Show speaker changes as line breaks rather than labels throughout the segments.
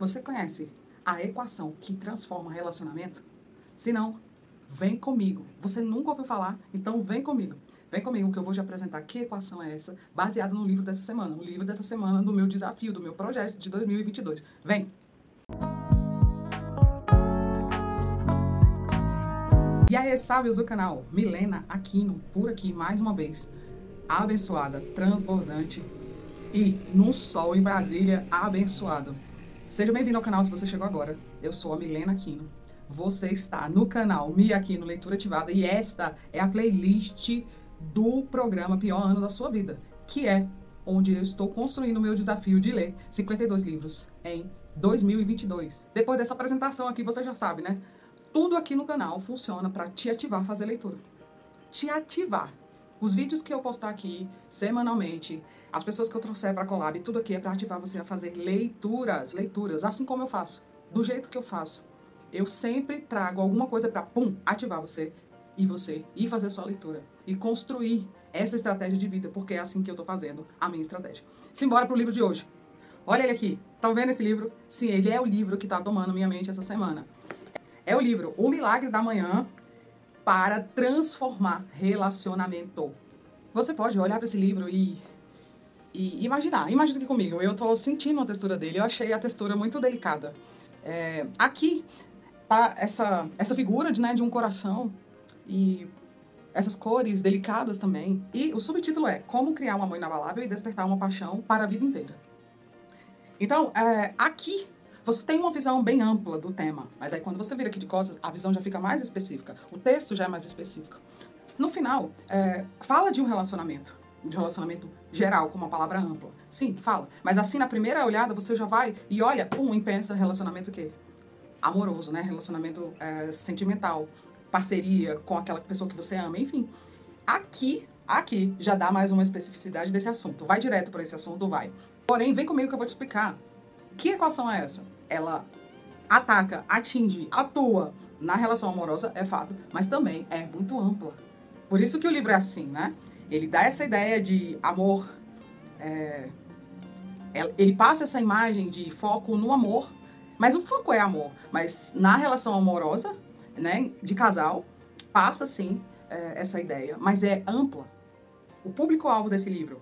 Você conhece a equação que transforma relacionamento? Se não, vem comigo. Você nunca ouviu falar? Então vem comigo. Vem comigo que eu vou te apresentar que equação é essa, baseada no livro dessa semana. O livro dessa semana do meu desafio, do meu projeto de 2022. Vem! E aí, sábios do canal, Milena Aquino, por aqui mais uma vez, abençoada, transbordante e num sol em Brasília, abençoado. Seja bem-vindo ao canal se você chegou agora. Eu sou a Milena Aquino. Você está no canal Mi Aquino Leitura Ativada e esta é a playlist do programa Pior Ano da Sua Vida, que é onde eu estou construindo o meu desafio de ler 52 livros em 2022. Depois dessa apresentação aqui, você já sabe, né? Tudo aqui no canal funciona para te ativar a fazer leitura. Te ativar. Os vídeos que eu postar aqui semanalmente, as pessoas que eu trouxer para collab, tudo aqui é para ativar você a fazer leituras, leituras, assim como eu faço, do jeito que eu faço. Eu sempre trago alguma coisa para pum, ativar você e você ir fazer sua leitura e construir essa estratégia de vida, porque é assim que eu estou fazendo a minha estratégia. Simbora pro livro de hoje. Olha ele aqui. Estão vendo esse livro? Sim, ele é o livro que está tomando minha mente essa semana. É o livro O Milagre da Manhã para transformar relacionamento. Você pode olhar para esse livro e, e imaginar. Imagina aqui comigo. Eu estou sentindo a textura dele. Eu achei a textura muito delicada. É, aqui tá essa, essa figura de, né, de um coração e essas cores delicadas também. E o subtítulo é Como Criar um Amor Inabalável e Despertar uma Paixão para a Vida Inteira. Então, é, aqui você tem uma visão bem ampla do tema, mas aí quando você vira aqui de costas, a visão já fica mais específica, o texto já é mais específico. No final, é, fala de um relacionamento, de um relacionamento geral, com uma palavra ampla. Sim, fala. Mas assim, na primeira olhada, você já vai e olha, pum, e pensa relacionamento o quê? Amoroso, né? Relacionamento é, sentimental, parceria com aquela pessoa que você ama, enfim. Aqui, aqui, já dá mais uma especificidade desse assunto. Vai direto para esse assunto, vai. Porém, vem comigo que eu vou te explicar que equação é essa? Ela ataca, atinge, atua na relação amorosa, é fato, mas também é muito ampla. Por isso que o livro é assim, né? Ele dá essa ideia de amor. É, ele passa essa imagem de foco no amor, mas o foco é amor. Mas na relação amorosa, né, de casal, passa sim é, essa ideia, mas é ampla. O público-alvo desse livro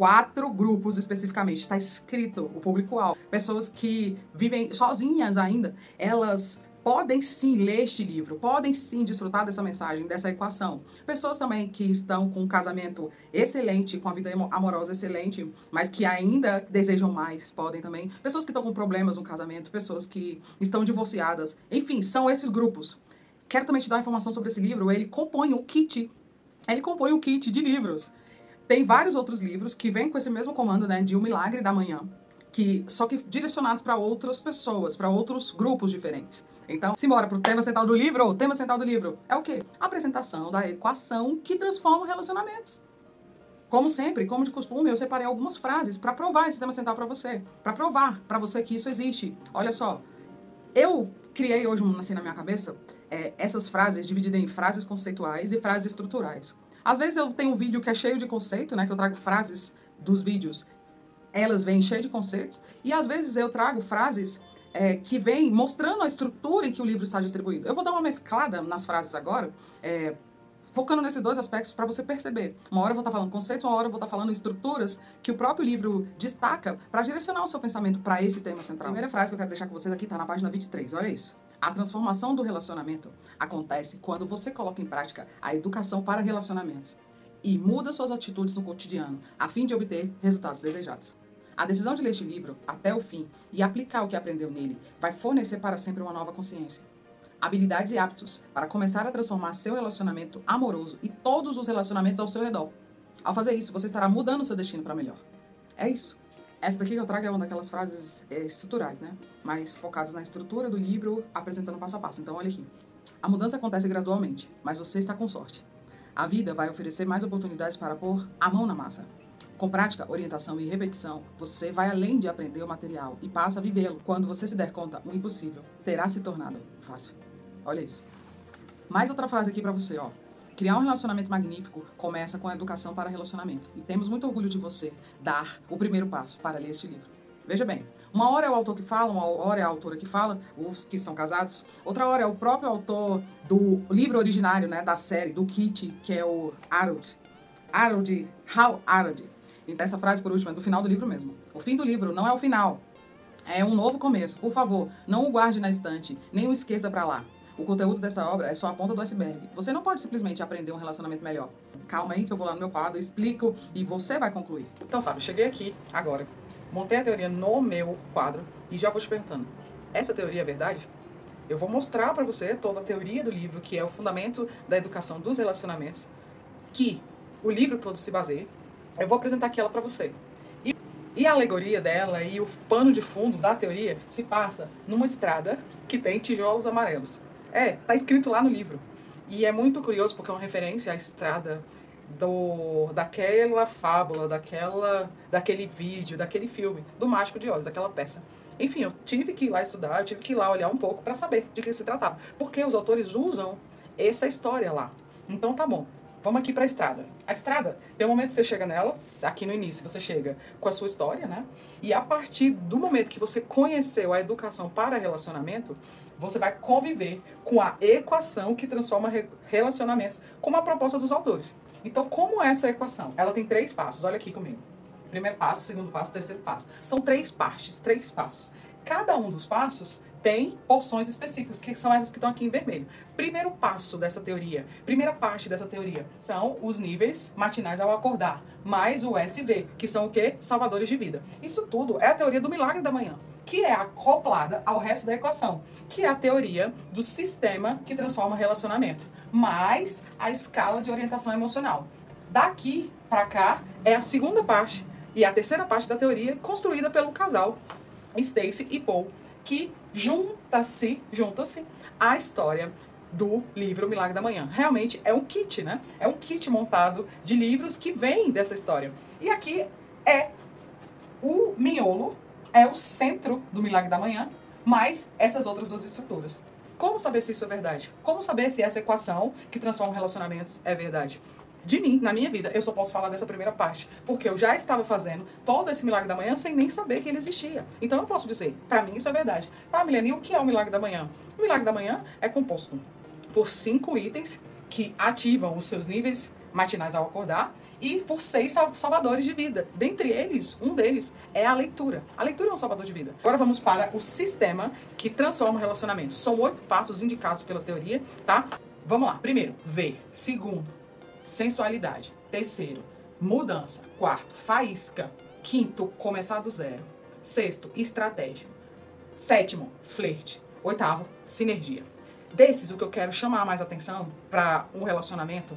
quatro grupos especificamente. Está escrito o público-alvo. Pessoas que vivem sozinhas ainda, elas podem sim ler este livro, podem sim desfrutar dessa mensagem, dessa equação. Pessoas também que estão com um casamento excelente, com a vida amorosa excelente, mas que ainda desejam mais, podem também. Pessoas que estão com problemas no casamento, pessoas que estão divorciadas. Enfim, são esses grupos. Quero também te dar informação sobre esse livro. Ele compõe o kit. Ele compõe o kit de livros. Tem vários outros livros que vêm com esse mesmo comando, né, de O Milagre da Manhã, que só que direcionados para outras pessoas, para outros grupos diferentes. Então, simbora para o tema central do livro. O tema central do livro é o quê? A apresentação da equação que transforma relacionamentos. Como sempre, como de costume, eu separei algumas frases para provar esse tema central para você, para provar para você que isso existe. Olha só, eu criei hoje, assim, na minha cabeça, é, essas frases divididas em frases conceituais e frases estruturais. Às vezes eu tenho um vídeo que é cheio de conceito, né? Que eu trago frases dos vídeos, elas vêm cheias de conceitos. E às vezes eu trago frases é, que vêm mostrando a estrutura em que o livro está distribuído. Eu vou dar uma mesclada nas frases agora, é, focando nesses dois aspectos para você perceber. Uma hora eu vou estar falando conceitos, uma hora eu vou estar falando estruturas que o próprio livro destaca para direcionar o seu pensamento para esse tema central. A primeira frase que eu quero deixar com vocês aqui está na página 23, olha isso. A transformação do relacionamento acontece quando você coloca em prática a educação para relacionamentos e muda suas atitudes no cotidiano a fim de obter resultados desejados. A decisão de ler este livro até o fim e aplicar o que aprendeu nele vai fornecer para sempre uma nova consciência, habilidades e hábitos para começar a transformar seu relacionamento amoroso e todos os relacionamentos ao seu redor. Ao fazer isso, você estará mudando seu destino para melhor. É isso. Essa daqui que eu trago é uma daquelas frases é, estruturais, né? Mais focadas na estrutura do livro, apresentando passo a passo. Então, olha aqui. A mudança acontece gradualmente, mas você está com sorte. A vida vai oferecer mais oportunidades para pôr a mão na massa. Com prática, orientação e repetição, você vai além de aprender o material e passa a vivê-lo. Quando você se der conta, o impossível terá se tornado fácil. Olha isso. Mais outra frase aqui para você, ó. Criar um relacionamento magnífico começa com a educação para relacionamento. E temos muito orgulho de você dar o primeiro passo para ler este livro. Veja bem, uma hora é o autor que fala, uma hora é a autora que fala, os que são casados. Outra hora é o próprio autor do livro originário, né, da série, do Kit, que é o Harold. Harold, How Harold. Então essa frase, por último, é do final do livro mesmo. O fim do livro não é o final, é um novo começo. Por favor, não o guarde na estante, nem o esqueça para lá. O conteúdo dessa obra é só a ponta do iceberg. Você não pode simplesmente aprender um relacionamento melhor. Calma aí que eu vou lá no meu quadro, explico e você vai concluir. Então, sabe, cheguei aqui agora, montei a teoria no meu quadro e já vou te perguntando: essa teoria é verdade? Eu vou mostrar para você toda a teoria do livro, que é o fundamento da educação dos relacionamentos, que o livro todo se baseia. Eu vou apresentar aqui ela para você. E, e a alegoria dela e o pano de fundo da teoria se passa numa estrada que tem tijolos amarelos. É, tá escrito lá no livro. E é muito curioso porque é uma referência à estrada do daquela fábula, daquela daquele vídeo, daquele filme, do Mágico de Oz, daquela peça. Enfim, eu tive que ir lá estudar, eu tive que ir lá olhar um pouco para saber de que se tratava, porque os autores usam essa história lá. Então tá bom. Vamos aqui para a estrada. A estrada, tem um momento que você chega nela, aqui no início você chega com a sua história, né? E a partir do momento que você conheceu a educação para relacionamento, você vai conviver com a equação que transforma relacionamentos, como a proposta dos autores. Então, como é essa equação? Ela tem três passos, olha aqui comigo. Primeiro passo, segundo passo, terceiro passo. São três partes, três passos. Cada um dos passos tem porções específicas, que são essas que estão aqui em vermelho. Primeiro passo dessa teoria, primeira parte dessa teoria, são os níveis matinais ao acordar, mais o SV, que são o quê? Salvadores de vida. Isso tudo é a teoria do milagre da manhã, que é acoplada ao resto da equação, que é a teoria do sistema que transforma relacionamento, mais a escala de orientação emocional. Daqui para cá é a segunda parte e a terceira parte da teoria construída pelo casal Stacy e Paul que junta-se, junta-se a história do livro Milagre da Manhã. Realmente é um kit, né? É um kit montado de livros que vem dessa história. E aqui é o miolo, é o centro do Milagre da Manhã, mais essas outras duas estruturas. Como saber se isso é verdade? Como saber se essa equação que transforma relacionamentos é verdade? De mim, na minha vida, eu só posso falar dessa primeira parte, porque eu já estava fazendo todo esse milagre da manhã sem nem saber que ele existia. Então eu posso dizer, para mim isso é verdade. Tá, Milene, o que é o milagre da manhã? O milagre da manhã é composto por cinco itens que ativam os seus níveis matinais ao acordar e por seis salvadores de vida. Dentre eles, um deles é a leitura. A leitura é um salvador de vida. Agora vamos para o sistema que transforma relacionamentos. São oito passos indicados pela teoria, tá? Vamos lá. Primeiro, ver. Segundo, sensualidade. Terceiro, mudança. Quarto, faísca. Quinto, começar do zero. Sexto, estratégia. Sétimo, flerte. Oitavo, sinergia. Desses, o que eu quero chamar mais atenção para um relacionamento,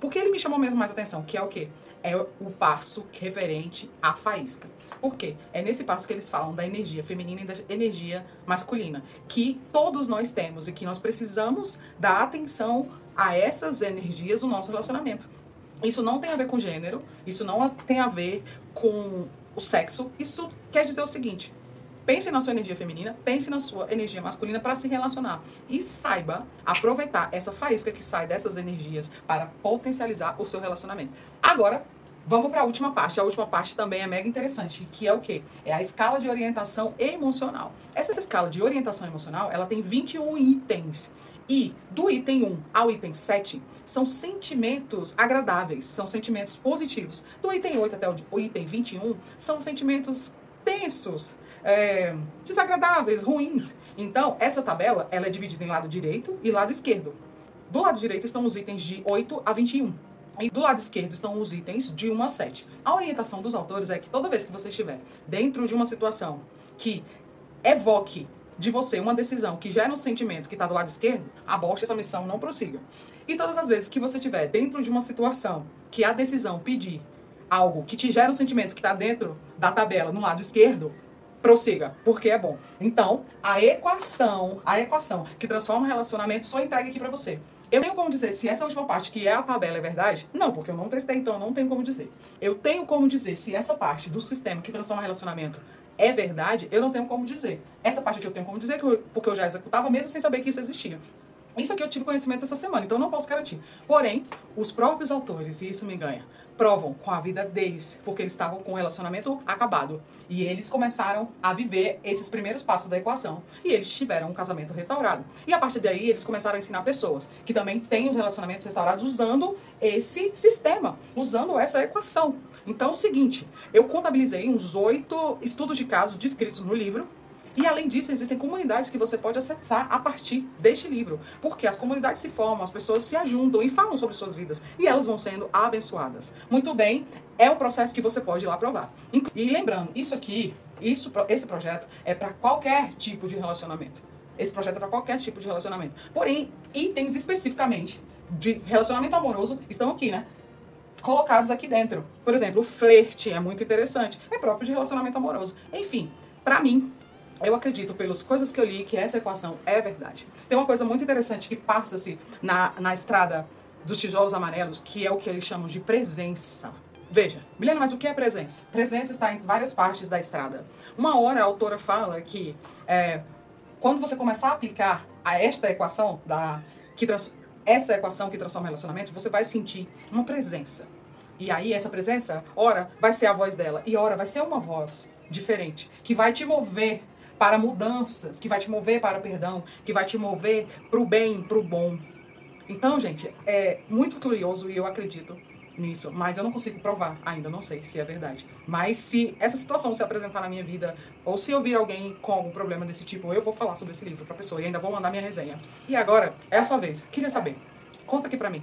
porque ele me chamou mesmo mais atenção, que é o quê? É o passo referente à faísca. Por quê? É nesse passo que eles falam da energia feminina e da energia masculina, que todos nós temos e que nós precisamos dar atenção a essas energias no nosso relacionamento. Isso não tem a ver com gênero, isso não tem a ver com o sexo. Isso quer dizer o seguinte: pense na sua energia feminina, pense na sua energia masculina para se relacionar e saiba aproveitar essa faísca que sai dessas energias para potencializar o seu relacionamento. Agora, Vamos para a última parte. A última parte também é mega interessante, que é o quê? É a escala de orientação emocional. Essa escala de orientação emocional, ela tem 21 itens. E do item 1 ao item 7 são sentimentos agradáveis, são sentimentos positivos. Do item 8 até o item 21 são sentimentos tensos, é, desagradáveis, ruins. Então, essa tabela ela é dividida em lado direito e lado esquerdo. Do lado direito estão os itens de 8 a 21. E do lado esquerdo estão os itens de 1 a 7. A orientação dos autores é que toda vez que você estiver dentro de uma situação que evoque de você uma decisão que gera um sentimento que está do lado esquerdo, aborte essa missão, não prossiga. E todas as vezes que você estiver dentro de uma situação que a decisão pedir algo que te gera um sentimento que está dentro da tabela no lado esquerdo, prossiga, porque é bom. Então, a equação, a equação que transforma o relacionamento só entrega aqui para você. Eu tenho como dizer se essa última parte, que é a tabela, é verdade? Não, porque eu não testei, então não tenho como dizer. Eu tenho como dizer se essa parte do sistema que transforma relacionamento é verdade, eu não tenho como dizer. Essa parte aqui eu tenho como dizer, porque eu já executava mesmo sem saber que isso existia. Isso aqui eu tive conhecimento essa semana, então não posso garantir. Porém, os próprios autores, e isso me ganha, provam com a vida deles, porque eles estavam com o relacionamento acabado. E eles começaram a viver esses primeiros passos da equação. E eles tiveram um casamento restaurado. E a partir daí, eles começaram a ensinar pessoas que também têm os relacionamentos restaurados usando esse sistema, usando essa equação. Então é o seguinte, eu contabilizei uns oito estudos de caso descritos no livro, e além disso, existem comunidades que você pode acessar a partir deste livro. Porque as comunidades se formam, as pessoas se ajuntam e falam sobre suas vidas. E elas vão sendo abençoadas. Muito bem, é um processo que você pode ir lá provar. E lembrando, isso aqui, isso, esse projeto é para qualquer tipo de relacionamento. Esse projeto é para qualquer tipo de relacionamento. Porém, itens especificamente de relacionamento amoroso estão aqui, né? Colocados aqui dentro. Por exemplo, o flerte é muito interessante. É próprio de relacionamento amoroso. Enfim, para mim, eu acredito, pelas coisas que eu li, que essa equação é verdade. Tem uma coisa muito interessante que passa-se na, na estrada dos tijolos amarelos, que é o que eles chamam de presença. Veja, Milena, mas o que é presença? Presença está em várias partes da estrada. Uma hora a autora fala que é, quando você começar a aplicar a esta equação, da, que trans, essa equação que transforma relacionamento, você vai sentir uma presença. E aí essa presença, ora, vai ser a voz dela, e ora, vai ser uma voz diferente, que vai te mover para mudanças, que vai te mover para perdão, que vai te mover para o bem, para o bom. Então, gente, é muito curioso e eu acredito nisso, mas eu não consigo provar ainda, não sei se é verdade. Mas se essa situação se apresentar na minha vida, ou se eu vir alguém com algum problema desse tipo, eu vou falar sobre esse livro pra pessoa e ainda vou mandar minha resenha. E agora, é a sua vez. Queria saber. Conta aqui pra mim.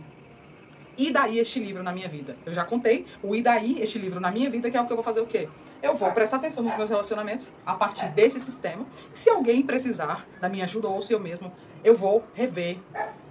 E daí este livro na minha vida? Eu já contei o E daí este livro na minha vida, que é o que eu vou fazer o quê? Eu vou prestar atenção nos meus relacionamentos a partir desse sistema. Se alguém precisar da minha ajuda ou se eu mesmo, eu vou rever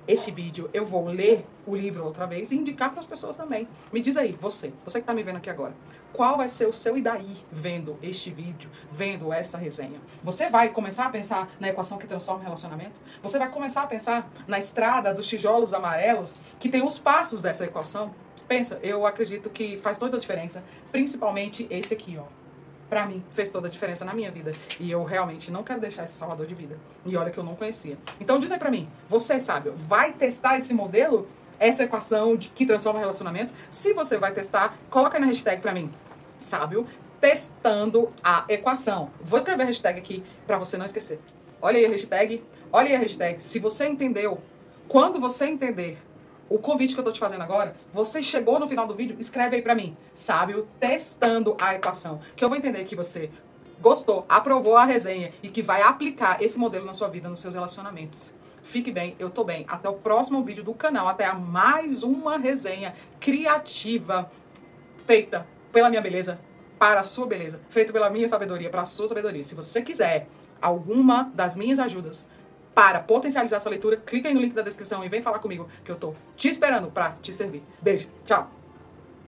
este vídeo, eu vou ler o livro outra vez e indicar para as pessoas também. Me diz aí, você, você que está me vendo aqui agora, qual vai ser o seu e daí vendo este vídeo, vendo essa resenha? Você vai começar a pensar na equação que transforma o relacionamento? Você vai começar a pensar na estrada dos tijolos amarelos que tem os passos dessa equação? Pensa, eu acredito que faz toda a diferença, principalmente esse aqui, ó para mim, fez toda a diferença na minha vida. E eu realmente não quero deixar esse salvador de vida. E olha que eu não conhecia. Então diz aí pra mim, você sabe, vai testar esse modelo? Essa equação de, que transforma relacionamento? Se você vai testar, coloca na hashtag pra mim. Sábio, testando a equação. Vou escrever a hashtag aqui para você não esquecer. Olha aí a hashtag, olha aí a hashtag. Se você entendeu, quando você entender o convite que eu tô te fazendo agora, você chegou no final do vídeo, escreve aí para mim, sábio, testando a equação, que eu vou entender que você gostou, aprovou a resenha e que vai aplicar esse modelo na sua vida, nos seus relacionamentos. Fique bem, eu tô bem. Até o próximo vídeo do canal, até mais uma resenha criativa feita pela minha beleza para a sua beleza, feita pela minha sabedoria para a sua sabedoria. Se você quiser alguma das minhas ajudas, para potencializar sua leitura, clica aí no link da descrição e vem falar comigo, que eu tô te esperando para te servir. Beijo, tchau!